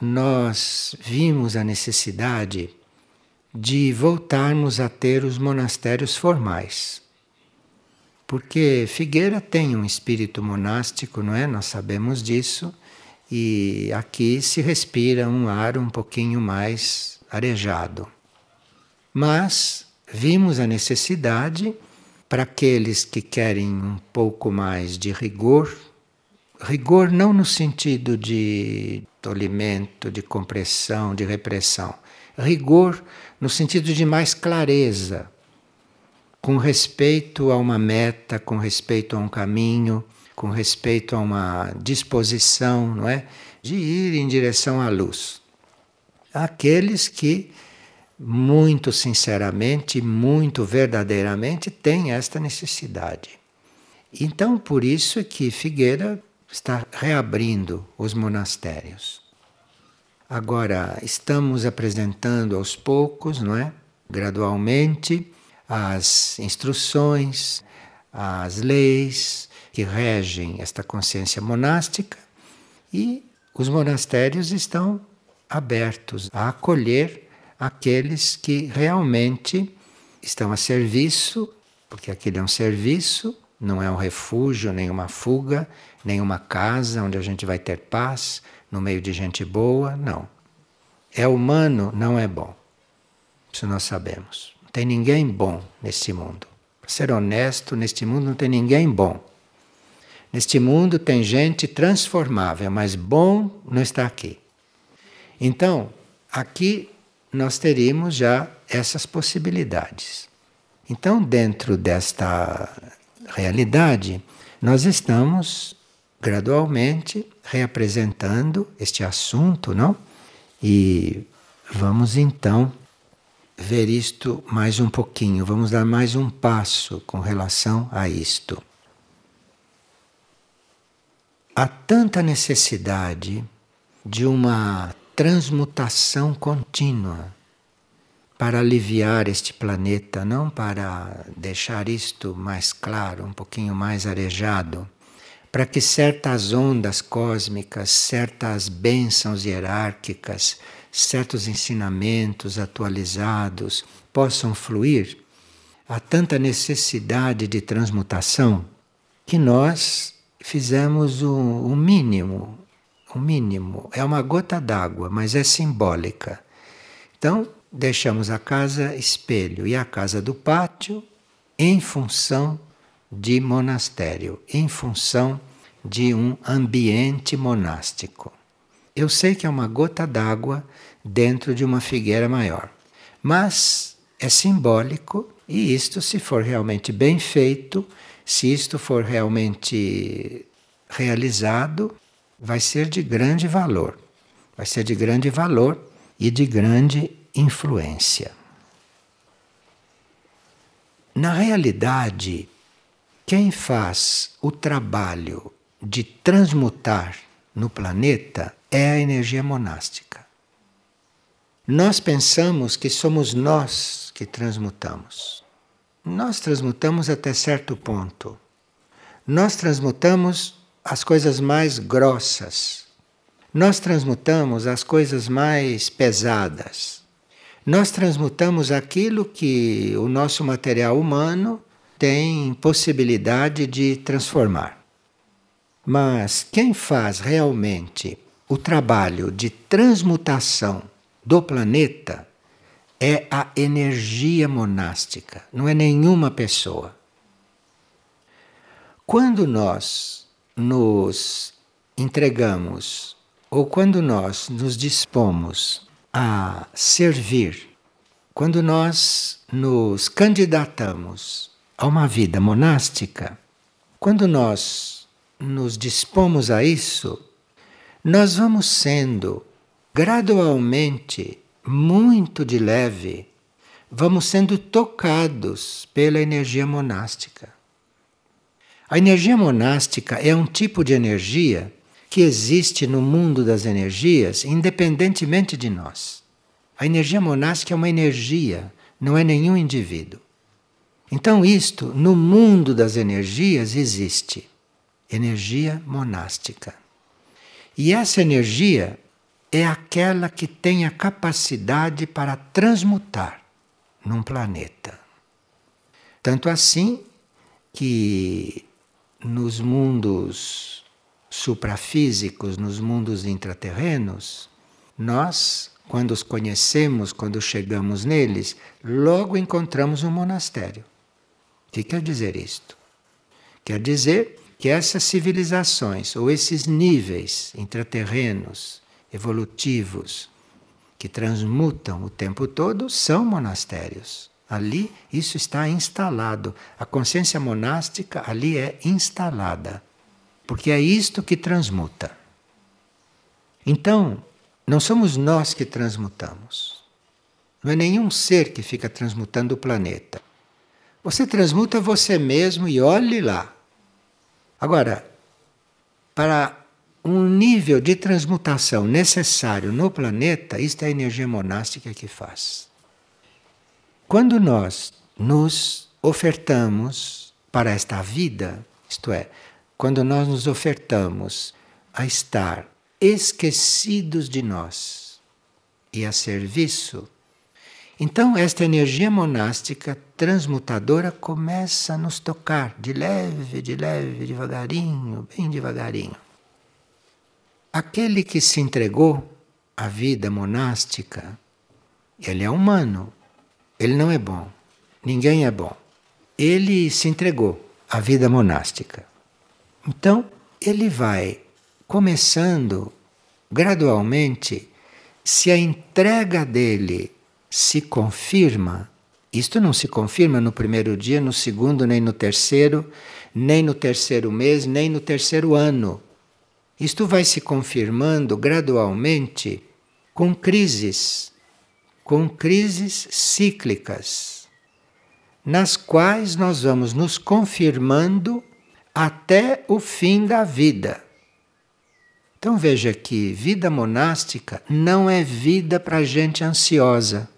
nós vimos a necessidade de voltarmos a ter os monastérios formais. Porque Figueira tem um espírito monástico, não é? Nós sabemos disso, e aqui se respira um ar um pouquinho mais arejado. Mas vimos a necessidade para aqueles que querem um pouco mais de rigor, rigor não no sentido de tolimento, de compressão, de repressão, rigor no sentido de mais clareza, com respeito a uma meta, com respeito a um caminho, com respeito a uma disposição, não é, de ir em direção à luz. Aqueles que muito sinceramente, muito verdadeiramente têm esta necessidade. Então, por isso é que Figueira está reabrindo os monastérios. Agora, estamos apresentando aos poucos, não é? Gradualmente, as instruções, as leis que regem esta consciência monástica e os monastérios estão abertos a acolher aqueles que realmente estão a serviço, porque aquele é um serviço, não é um refúgio, nem uma fuga, nem uma casa onde a gente vai ter paz no meio de gente boa, não. É humano, não é bom. Isso nós sabemos. Não tem ninguém bom neste mundo. Para ser honesto, neste mundo não tem ninguém bom. Neste mundo tem gente transformável, mas bom não está aqui. Então, aqui nós teríamos já essas possibilidades. Então, dentro desta realidade, nós estamos gradualmente reapresentando este assunto, não? E vamos então ver isto mais um pouquinho, vamos dar mais um passo com relação a isto. Há tanta necessidade de uma transmutação contínua para aliviar este planeta, não para deixar isto mais claro, um pouquinho mais arejado, para que certas ondas cósmicas, certas bênçãos hierárquicas, certos ensinamentos atualizados possam fluir. Há tanta necessidade de transmutação que nós fizemos o, o mínimo o mínimo, é uma gota d'água, mas é simbólica. Então, deixamos a casa espelho e a casa do pátio em função de monastério, em função de um ambiente monástico. Eu sei que é uma gota d'água dentro de uma figueira maior, mas é simbólico e isto, se for realmente bem feito, se isto for realmente realizado, vai ser de grande valor. Vai ser de grande valor e de grande influência. Na realidade, quem faz o trabalho de transmutar no planeta é a energia monástica. Nós pensamos que somos nós que transmutamos. Nós transmutamos até certo ponto. Nós transmutamos as coisas mais grossas. Nós transmutamos as coisas mais pesadas. Nós transmutamos aquilo que o nosso material humano tem possibilidade de transformar. Mas quem faz realmente o trabalho de transmutação do planeta é a energia monástica, não é nenhuma pessoa. Quando nós nos entregamos ou quando nós nos dispomos a servir, quando nós nos candidatamos a uma vida monástica, quando nós nos dispomos a isso, nós vamos sendo gradualmente, muito de leve, vamos sendo tocados pela energia monástica. A energia monástica é um tipo de energia que existe no mundo das energias independentemente de nós. A energia monástica é uma energia, não é nenhum indivíduo. Então, isto no mundo das energias existe energia monástica. E essa energia é aquela que tem a capacidade para transmutar num planeta. Tanto assim que nos mundos suprafísicos, nos mundos intraterrenos, nós, quando os conhecemos, quando chegamos neles, logo encontramos um monastério. O que quer dizer isto? Quer dizer que essas civilizações ou esses níveis intraterrenos, evolutivos, que transmutam o tempo todo, são monastérios. Ali isso está instalado. A consciência monástica ali é instalada. Porque é isto que transmuta. Então, não somos nós que transmutamos. Não é nenhum ser que fica transmutando o planeta. Você transmuta você mesmo e olhe lá. Agora, para um nível de transmutação necessário no planeta, isto é a energia monástica que faz. Quando nós nos ofertamos para esta vida, isto é, quando nós nos ofertamos a estar esquecidos de nós e a serviço então, esta energia monástica transmutadora começa a nos tocar de leve, de leve, devagarinho, bem devagarinho. Aquele que se entregou à vida monástica, ele é humano, ele não é bom, ninguém é bom. Ele se entregou à vida monástica. Então, ele vai começando gradualmente, se a entrega dele se confirma, isto não se confirma no primeiro dia, no segundo, nem no terceiro, nem no terceiro mês, nem no terceiro ano. Isto vai se confirmando gradualmente com crises, com crises cíclicas, nas quais nós vamos nos confirmando até o fim da vida. Então veja que vida monástica não é vida para gente ansiosa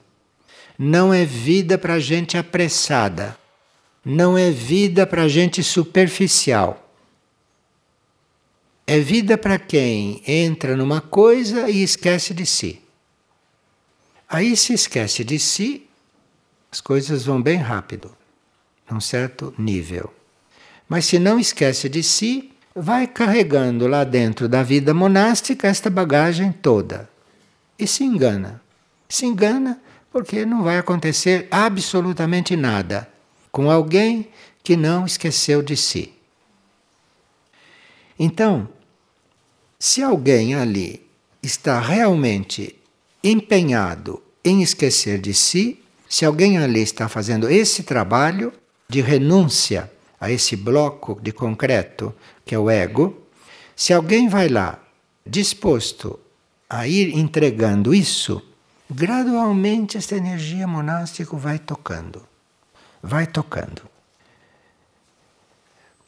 não é vida para gente apressada, não é vida para gente superficial. É vida para quem entra numa coisa e esquece de si. Aí se esquece de si, as coisas vão bem rápido, num certo nível. Mas se não esquece de si, vai carregando lá dentro da vida monástica esta bagagem toda. E se engana. Se engana porque não vai acontecer absolutamente nada com alguém que não esqueceu de si. Então, se alguém ali está realmente empenhado em esquecer de si, se alguém ali está fazendo esse trabalho de renúncia a esse bloco de concreto que é o ego, se alguém vai lá disposto a ir entregando isso, gradualmente esta energia monástica vai tocando, vai tocando.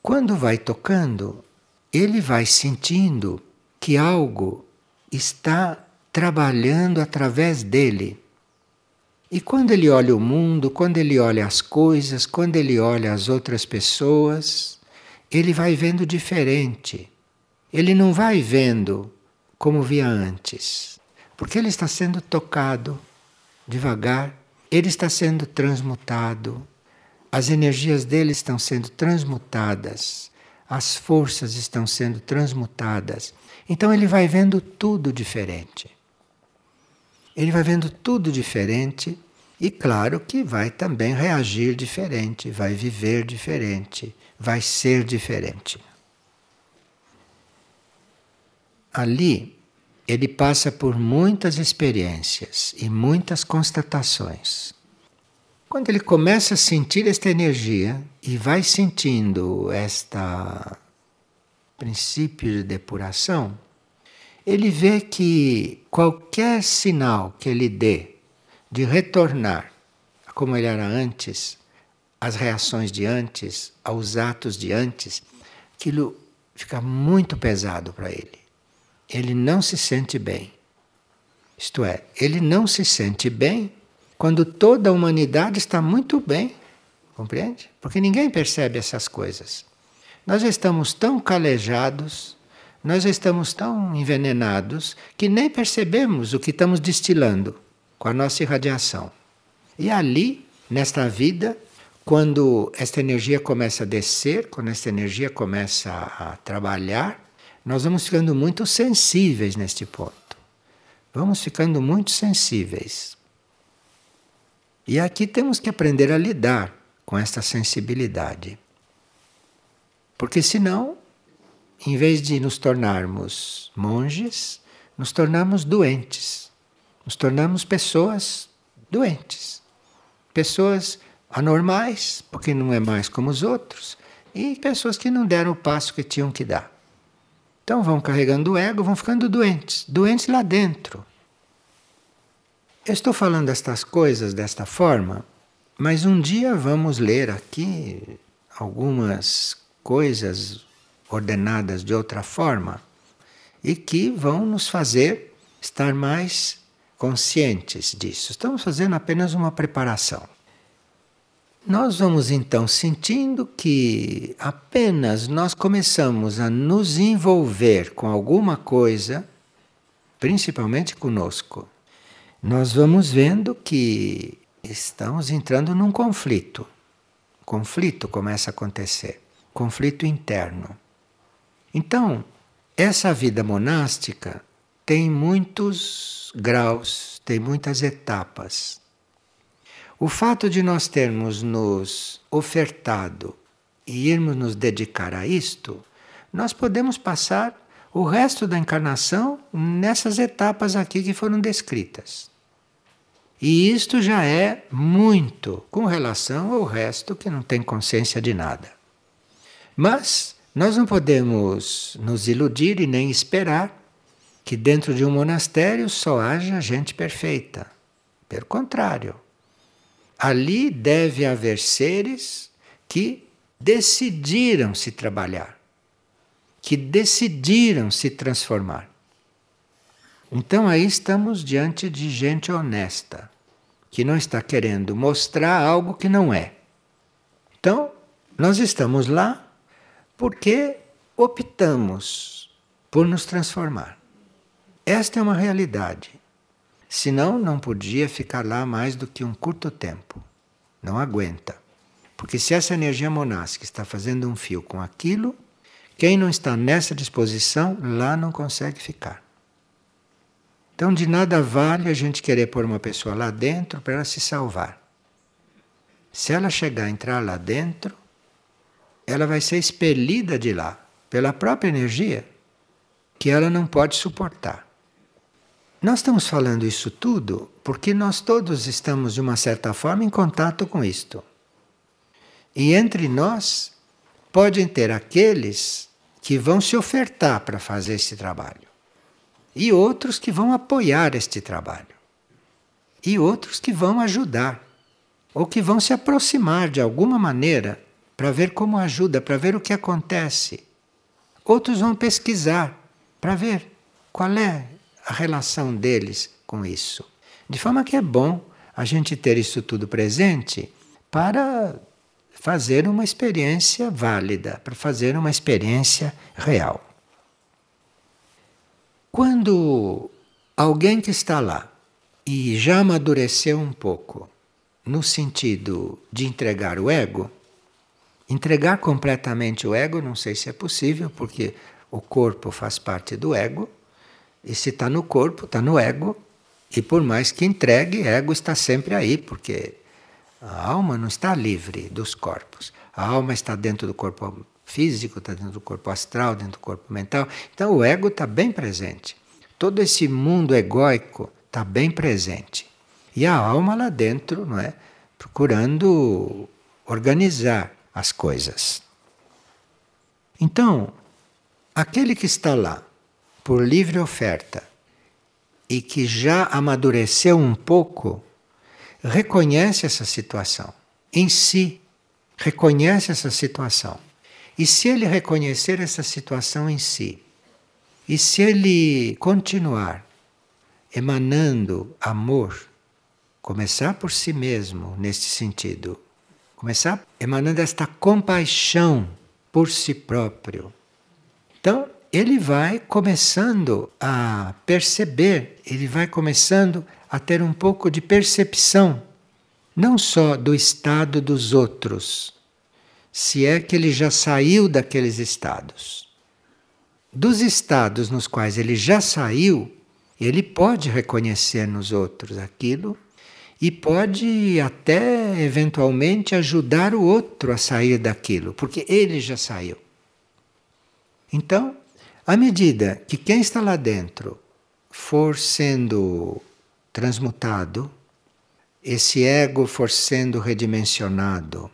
Quando vai tocando, ele vai sentindo que algo está trabalhando através dele. E quando ele olha o mundo, quando ele olha as coisas, quando ele olha as outras pessoas, ele vai vendo diferente. Ele não vai vendo como via antes. Porque ele está sendo tocado devagar, ele está sendo transmutado, as energias dele estão sendo transmutadas, as forças estão sendo transmutadas. Então ele vai vendo tudo diferente. Ele vai vendo tudo diferente e, claro, que vai também reagir diferente, vai viver diferente, vai ser diferente. Ali ele passa por muitas experiências e muitas constatações. Quando ele começa a sentir esta energia e vai sentindo esta princípio de depuração, ele vê que qualquer sinal que ele dê de retornar como ele era antes, às reações de antes, aos atos de antes, aquilo fica muito pesado para ele ele não se sente bem. Isto é, ele não se sente bem quando toda a humanidade está muito bem. Compreende? Porque ninguém percebe essas coisas. Nós estamos tão calejados, nós estamos tão envenenados que nem percebemos o que estamos destilando com a nossa irradiação. E ali, nesta vida, quando esta energia começa a descer, quando esta energia começa a trabalhar, nós vamos ficando muito sensíveis neste ponto. Vamos ficando muito sensíveis. E aqui temos que aprender a lidar com esta sensibilidade. Porque senão, em vez de nos tornarmos monges, nos tornamos doentes. Nos tornamos pessoas doentes. Pessoas anormais, porque não é mais como os outros, e pessoas que não deram o passo que tinham que dar. Então vão carregando o ego, vão ficando doentes, doentes lá dentro. Eu estou falando estas coisas desta forma, mas um dia vamos ler aqui algumas coisas ordenadas de outra forma e que vão nos fazer estar mais conscientes disso. Estamos fazendo apenas uma preparação. Nós vamos então sentindo que apenas nós começamos a nos envolver com alguma coisa, principalmente conosco, nós vamos vendo que estamos entrando num conflito. Conflito começa a acontecer, conflito interno. Então, essa vida monástica tem muitos graus, tem muitas etapas. O fato de nós termos nos ofertado e irmos nos dedicar a isto, nós podemos passar o resto da encarnação nessas etapas aqui que foram descritas. E isto já é muito com relação ao resto que não tem consciência de nada. Mas nós não podemos nos iludir e nem esperar que dentro de um monastério só haja gente perfeita. Pelo contrário, ali deve haver seres que decidiram se trabalhar, que decidiram se transformar. Então aí estamos diante de gente honesta, que não está querendo mostrar algo que não é. Então, nós estamos lá porque optamos por nos transformar. Esta é uma realidade. Senão, não podia ficar lá mais do que um curto tempo. Não aguenta. Porque se essa energia monástica está fazendo um fio com aquilo, quem não está nessa disposição, lá não consegue ficar. Então, de nada vale a gente querer pôr uma pessoa lá dentro para ela se salvar. Se ela chegar a entrar lá dentro, ela vai ser expelida de lá pela própria energia que ela não pode suportar. Nós estamos falando isso tudo porque nós todos estamos, de uma certa forma, em contato com isto. E entre nós podem ter aqueles que vão se ofertar para fazer esse trabalho e outros que vão apoiar este trabalho, e outros que vão ajudar, ou que vão se aproximar de alguma maneira para ver como ajuda, para ver o que acontece. Outros vão pesquisar para ver qual é a relação deles com isso. De forma que é bom a gente ter isso tudo presente para fazer uma experiência válida, para fazer uma experiência real. Quando alguém que está lá e já amadureceu um pouco no sentido de entregar o ego, entregar completamente o ego, não sei se é possível, porque o corpo faz parte do ego, e se está no corpo, está no ego, e por mais que entregue, ego está sempre aí, porque a alma não está livre dos corpos. A alma está dentro do corpo físico, está dentro do corpo astral, dentro do corpo mental. Então o ego está bem presente. Todo esse mundo egóico está bem presente. E a alma lá dentro, não é? Procurando organizar as coisas. Então, aquele que está lá por livre oferta e que já amadureceu um pouco, reconhece essa situação. Em si, reconhece essa situação. E se ele reconhecer essa situação em si, e se ele continuar emanando amor, começar por si mesmo neste sentido, começar emanando esta compaixão por si próprio, então ele vai começando a perceber, ele vai começando a ter um pouco de percepção, não só do estado dos outros, se é que ele já saiu daqueles estados. Dos estados nos quais ele já saiu, ele pode reconhecer nos outros aquilo e pode até eventualmente ajudar o outro a sair daquilo, porque ele já saiu. Então, à medida que quem está lá dentro for sendo transmutado, esse ego for sendo redimensionado,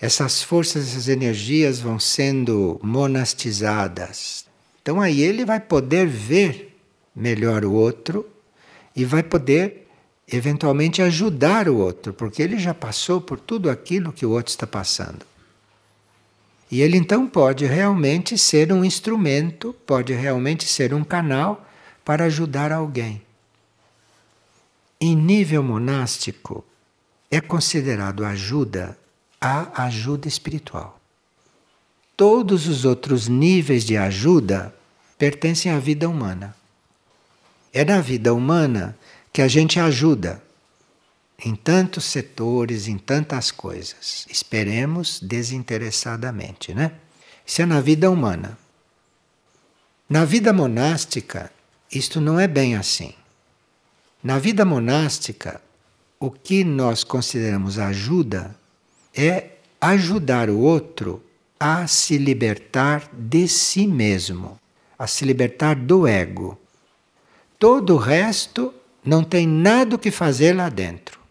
essas forças, essas energias vão sendo monastizadas. Então aí ele vai poder ver melhor o outro e vai poder eventualmente ajudar o outro, porque ele já passou por tudo aquilo que o outro está passando. E ele então pode realmente ser um instrumento, pode realmente ser um canal para ajudar alguém. Em nível monástico, é considerado ajuda a ajuda espiritual. Todos os outros níveis de ajuda pertencem à vida humana. É na vida humana que a gente ajuda em tantos setores, em tantas coisas. Esperemos desinteressadamente, né? Isso é na vida humana. Na vida monástica, isto não é bem assim. Na vida monástica, o que nós consideramos ajuda é ajudar o outro a se libertar de si mesmo, a se libertar do ego. Todo o resto não tem nada o que fazer lá dentro.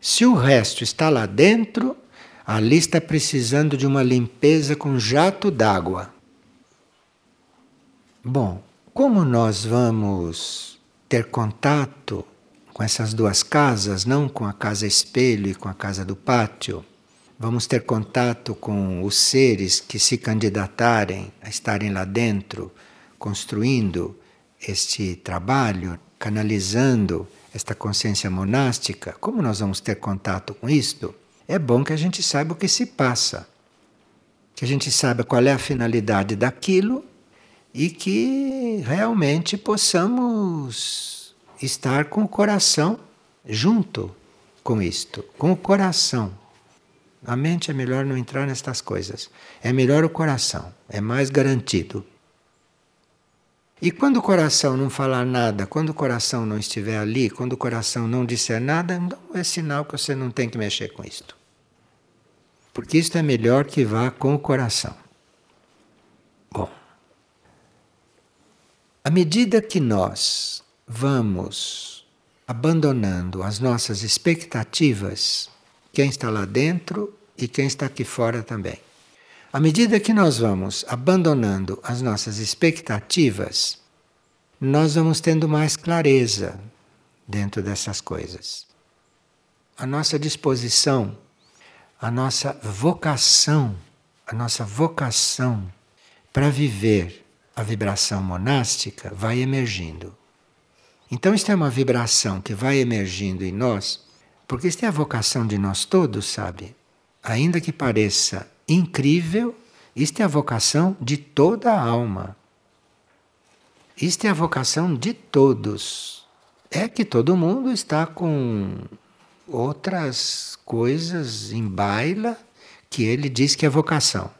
Se o resto está lá dentro, ali está precisando de uma limpeza com jato d'água. Bom, como nós vamos ter contato com essas duas casas, não com a casa espelho e com a casa do pátio, vamos ter contato com os seres que se candidatarem a estarem lá dentro, construindo este trabalho, canalizando esta consciência monástica, como nós vamos ter contato com isto? É bom que a gente saiba o que se passa, que a gente saiba qual é a finalidade daquilo e que realmente possamos estar com o coração junto com isto, com o coração. A mente é melhor não entrar nestas coisas. É melhor o coração, é mais garantido. E quando o coração não falar nada, quando o coração não estiver ali, quando o coração não disser nada, é sinal que você não tem que mexer com isto. Porque isto é melhor que vá com o coração. Bom, à medida que nós vamos abandonando as nossas expectativas, quem está lá dentro e quem está aqui fora também. À medida que nós vamos abandonando as nossas expectativas, nós vamos tendo mais clareza dentro dessas coisas. A nossa disposição, a nossa vocação, a nossa vocação para viver a vibração monástica vai emergindo. Então, isto é uma vibração que vai emergindo em nós, porque isto é a vocação de nós todos, sabe? Ainda que pareça incrível. Isto é a vocação de toda a alma. Isto é a vocação de todos. É que todo mundo está com outras coisas em baila que ele diz que é vocação.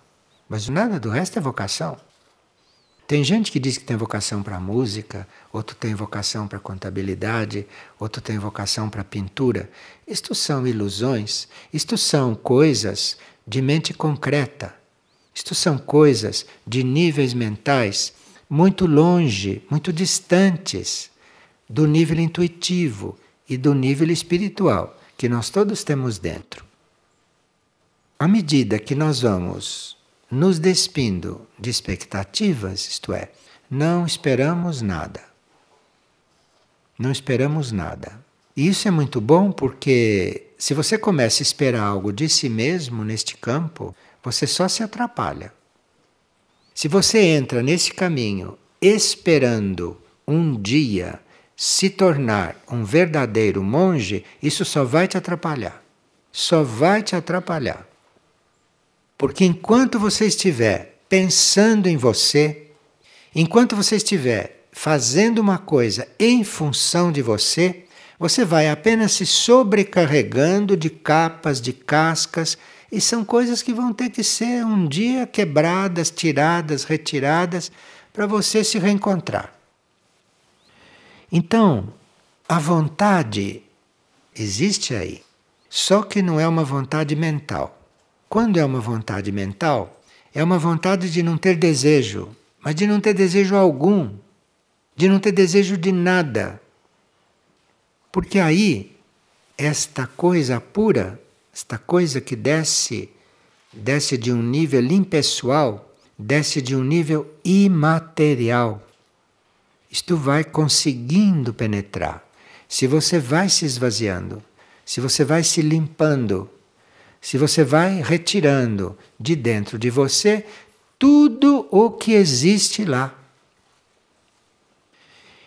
Mas nada do resto é vocação. Tem gente que diz que tem vocação para música, outro tem vocação para contabilidade, outro tem vocação para pintura. Isto são ilusões, isto são coisas de mente concreta. Isto são coisas de níveis mentais muito longe, muito distantes do nível intuitivo e do nível espiritual que nós todos temos dentro. À medida que nós vamos nos despindo de expectativas, isto é, não esperamos nada. Não esperamos nada. E isso é muito bom porque se você começa a esperar algo de si mesmo neste campo, você só se atrapalha. Se você entra nesse caminho esperando um dia se tornar um verdadeiro monge, isso só vai te atrapalhar. Só vai te atrapalhar. Porque enquanto você estiver pensando em você, enquanto você estiver fazendo uma coisa em função de você, você vai apenas se sobrecarregando de capas, de cascas, e são coisas que vão ter que ser um dia quebradas, tiradas, retiradas, para você se reencontrar. Então, a vontade existe aí, só que não é uma vontade mental. Quando é uma vontade mental, é uma vontade de não ter desejo, mas de não ter desejo algum, de não ter desejo de nada. Porque aí, esta coisa pura, esta coisa que desce, desce de um nível impessoal, desce de um nível imaterial isto vai conseguindo penetrar. Se você vai se esvaziando, se você vai se limpando, se você vai retirando de dentro de você tudo o que existe lá.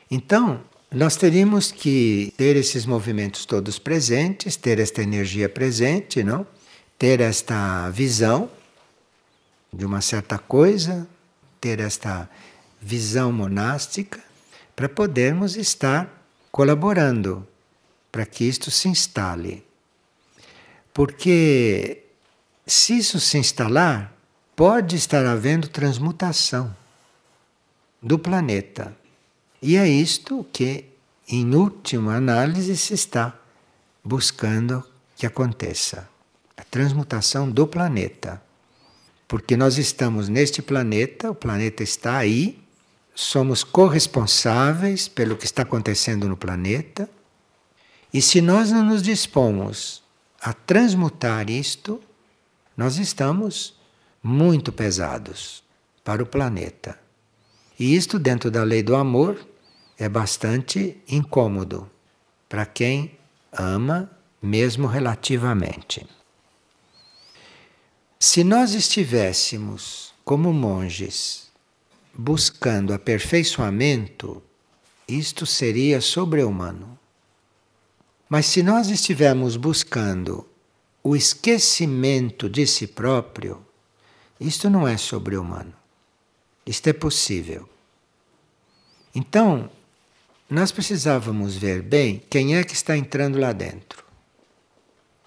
Então, nós teríamos que ter esses movimentos todos presentes, ter esta energia presente, não? Ter esta visão de uma certa coisa, ter esta visão monástica para podermos estar colaborando para que isto se instale. Porque se isso se instalar, pode estar havendo transmutação do planeta. E é isto que, em última análise, se está buscando que aconteça a transmutação do planeta. Porque nós estamos neste planeta, o planeta está aí, somos corresponsáveis pelo que está acontecendo no planeta. E se nós não nos dispomos a transmutar isto, nós estamos muito pesados para o planeta. E isto, dentro da lei do amor, é bastante incômodo para quem ama, mesmo relativamente. Se nós estivéssemos como monges buscando aperfeiçoamento, isto seria sobre-humano. Mas se nós estivermos buscando o esquecimento de si próprio, isto não é sobre-humano. Isto é possível. Então, nós precisávamos ver bem quem é que está entrando lá dentro.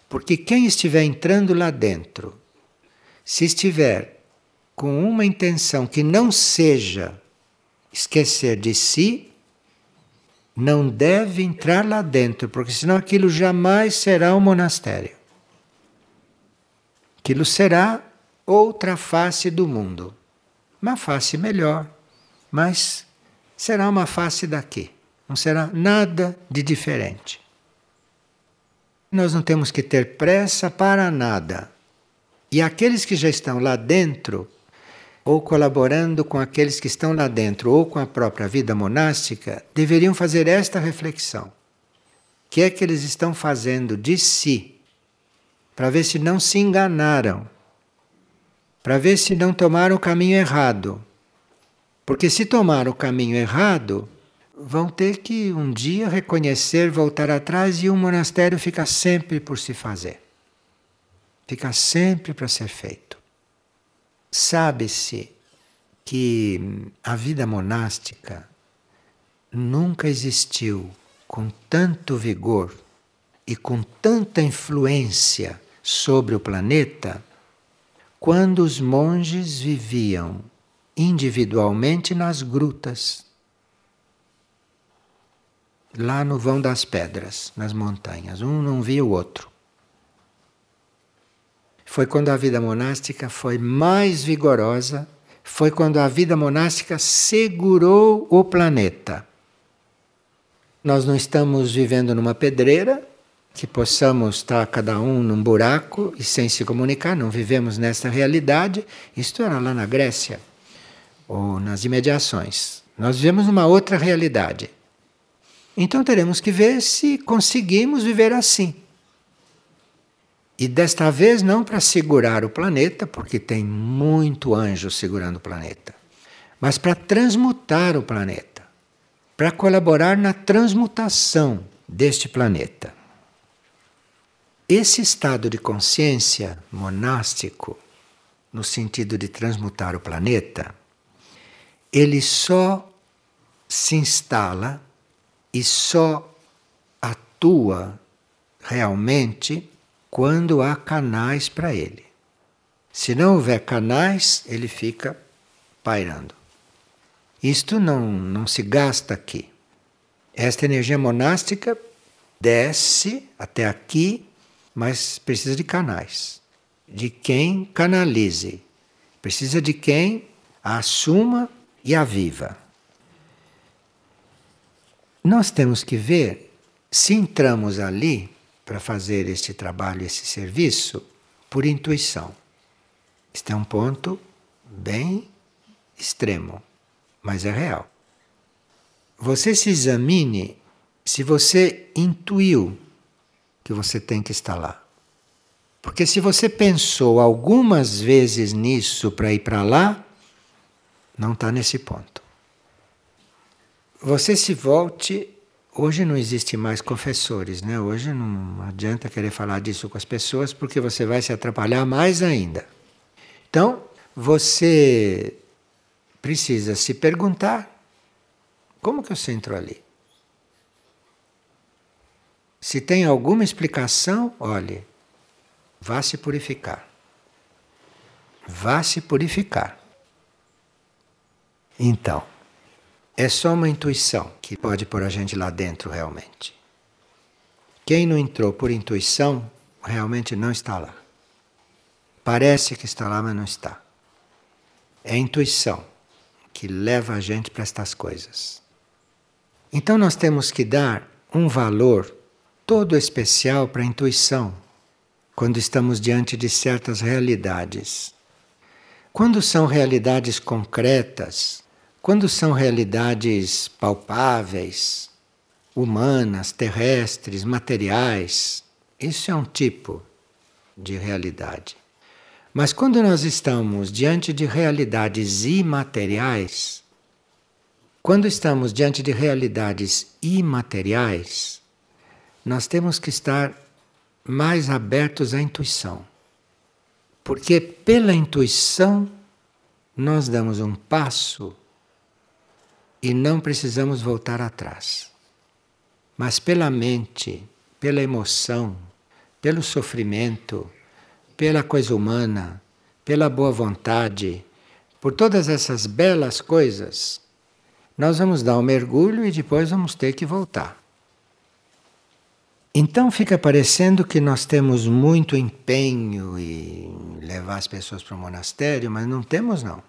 Porque quem estiver entrando lá dentro, se estiver com uma intenção que não seja esquecer de si, não deve entrar lá dentro, porque senão aquilo jamais será um monastério. Aquilo será outra face do mundo. Uma face melhor, mas será uma face daqui. Não será nada de diferente. Nós não temos que ter pressa para nada. E aqueles que já estão lá dentro ou colaborando com aqueles que estão lá dentro, ou com a própria vida monástica, deveriam fazer esta reflexão. O que é que eles estão fazendo de si? Para ver se não se enganaram. Para ver se não tomaram o caminho errado. Porque se tomaram o caminho errado, vão ter que um dia reconhecer, voltar atrás e o monastério fica sempre por se fazer. Fica sempre para ser feito. Sabe-se que a vida monástica nunca existiu com tanto vigor e com tanta influência sobre o planeta quando os monges viviam individualmente nas grutas, lá no vão das pedras, nas montanhas. Um não via o outro foi quando a vida monástica foi mais vigorosa, foi quando a vida monástica segurou o planeta. Nós não estamos vivendo numa pedreira, que possamos estar cada um num buraco e sem se comunicar, não vivemos nessa realidade. Isto era lá na Grécia, ou nas imediações. Nós vivemos numa outra realidade. Então teremos que ver se conseguimos viver assim. E desta vez não para segurar o planeta, porque tem muito anjo segurando o planeta, mas para transmutar o planeta, para colaborar na transmutação deste planeta. Esse estado de consciência monástico no sentido de transmutar o planeta, ele só se instala e só atua realmente quando há canais para ele. Se não houver canais, ele fica pairando. Isto não, não se gasta aqui. Esta energia monástica desce até aqui, mas precisa de canais. De quem canalize. Precisa de quem a assuma e a viva. Nós temos que ver se entramos ali para fazer este trabalho, esse serviço, por intuição. Este é um ponto bem extremo, mas é real. Você se examine se você intuiu que você tem que estar lá. Porque se você pensou algumas vezes nisso para ir para lá, não está nesse ponto. Você se volte. Hoje não existe mais confessores, né? Hoje não adianta querer falar disso com as pessoas porque você vai se atrapalhar mais ainda. Então, você precisa se perguntar: como que você entrou ali? Se tem alguma explicação, olhe, vá se purificar. Vá se purificar. Então, é só uma intuição que pode pôr a gente lá dentro realmente. Quem não entrou por intuição, realmente não está lá. Parece que está lá, mas não está. É a intuição que leva a gente para estas coisas. Então nós temos que dar um valor todo especial para a intuição quando estamos diante de certas realidades. Quando são realidades concretas, quando são realidades palpáveis, humanas, terrestres, materiais, isso é um tipo de realidade. Mas quando nós estamos diante de realidades imateriais, quando estamos diante de realidades imateriais, nós temos que estar mais abertos à intuição. Porque pela intuição nós damos um passo e não precisamos voltar atrás. Mas pela mente, pela emoção, pelo sofrimento, pela coisa humana, pela boa vontade, por todas essas belas coisas, nós vamos dar um mergulho e depois vamos ter que voltar. Então fica parecendo que nós temos muito empenho em levar as pessoas para o monastério, mas não temos não.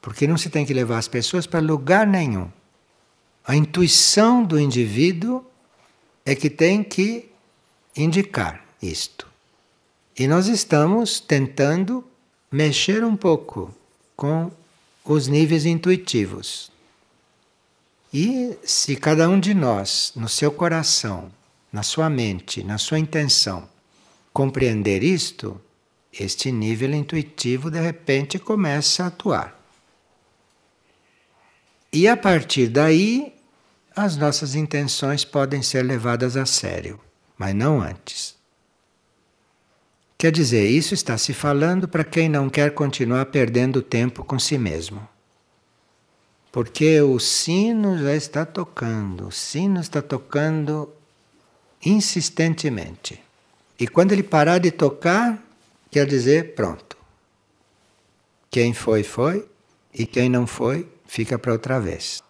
Porque não se tem que levar as pessoas para lugar nenhum. A intuição do indivíduo é que tem que indicar isto. E nós estamos tentando mexer um pouco com os níveis intuitivos. E se cada um de nós, no seu coração, na sua mente, na sua intenção, compreender isto, este nível intuitivo de repente começa a atuar. E a partir daí, as nossas intenções podem ser levadas a sério, mas não antes. Quer dizer, isso está se falando para quem não quer continuar perdendo tempo com si mesmo. Porque o sino já está tocando, o sino está tocando insistentemente. E quando ele parar de tocar, quer dizer pronto. Quem foi, foi, e quem não foi, fica para outra vez.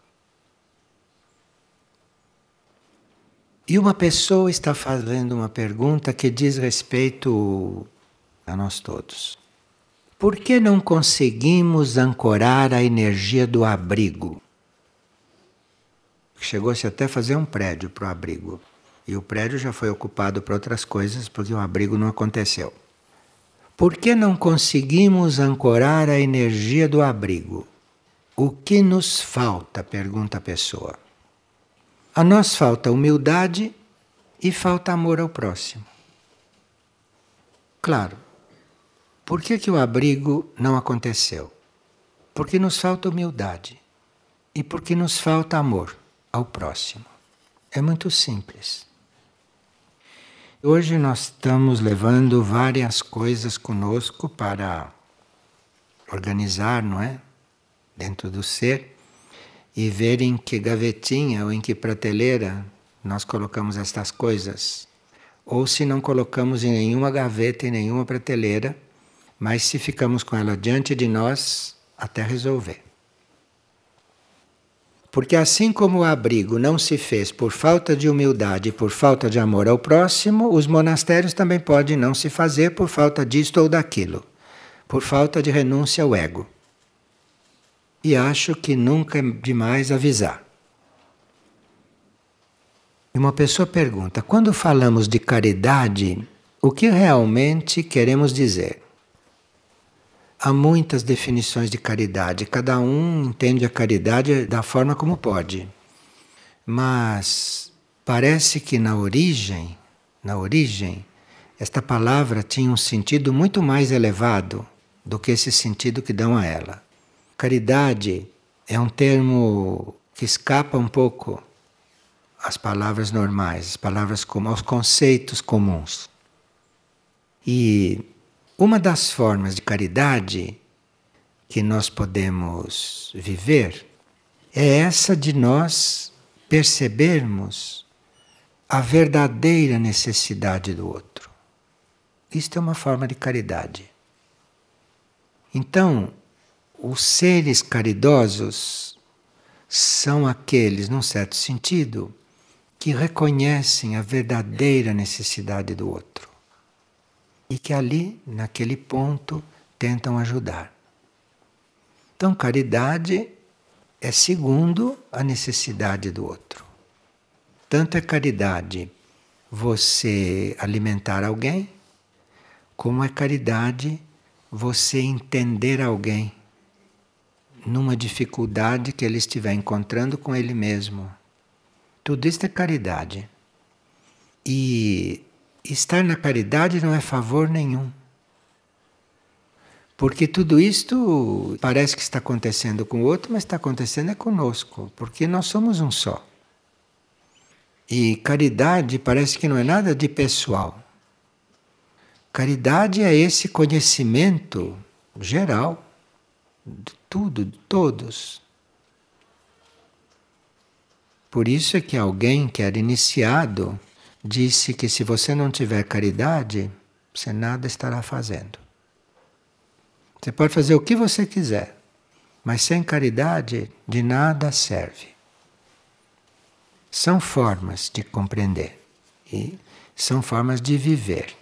E uma pessoa está fazendo uma pergunta que diz respeito a nós todos. Por que não conseguimos ancorar a energia do abrigo? Chegou-se até a fazer um prédio para o abrigo. E o prédio já foi ocupado por outras coisas porque o abrigo não aconteceu. Por que não conseguimos ancorar a energia do abrigo? O que nos falta? pergunta a pessoa. A nós falta humildade e falta amor ao próximo. Claro, por que, que o abrigo não aconteceu? Porque nos falta humildade e porque nos falta amor ao próximo. É muito simples. Hoje nós estamos levando várias coisas conosco para organizar, não é? Dentro do ser e ver em que gavetinha ou em que prateleira nós colocamos estas coisas. Ou se não colocamos em nenhuma gaveta, em nenhuma prateleira, mas se ficamos com ela diante de nós até resolver. Porque assim como o abrigo não se fez por falta de humildade e por falta de amor ao próximo, os monastérios também podem não se fazer por falta disto ou daquilo, por falta de renúncia ao ego. E acho que nunca é demais avisar. E uma pessoa pergunta: quando falamos de caridade, o que realmente queremos dizer? Há muitas definições de caridade, cada um entende a caridade da forma como pode. Mas parece que na origem, na origem, esta palavra tinha um sentido muito mais elevado do que esse sentido que dão a ela. Caridade é um termo que escapa um pouco às palavras normais, às palavras como aos conceitos comuns. E uma das formas de caridade que nós podemos viver é essa de nós percebermos a verdadeira necessidade do outro. Isto é uma forma de caridade. Então, os seres caridosos são aqueles, num certo sentido, que reconhecem a verdadeira necessidade do outro e que ali, naquele ponto, tentam ajudar. Então, caridade é segundo a necessidade do outro. Tanto é caridade você alimentar alguém, como é caridade você entender alguém numa dificuldade que ele estiver encontrando com ele mesmo. Tudo isso é caridade. E estar na caridade não é favor nenhum. Porque tudo isto parece que está acontecendo com o outro, mas está acontecendo é conosco, porque nós somos um só. E caridade parece que não é nada de pessoal. Caridade é esse conhecimento geral de tudo, todos. Por isso é que alguém que era iniciado disse que se você não tiver caridade, você nada estará fazendo. Você pode fazer o que você quiser, mas sem caridade de nada serve. São formas de compreender e são formas de viver.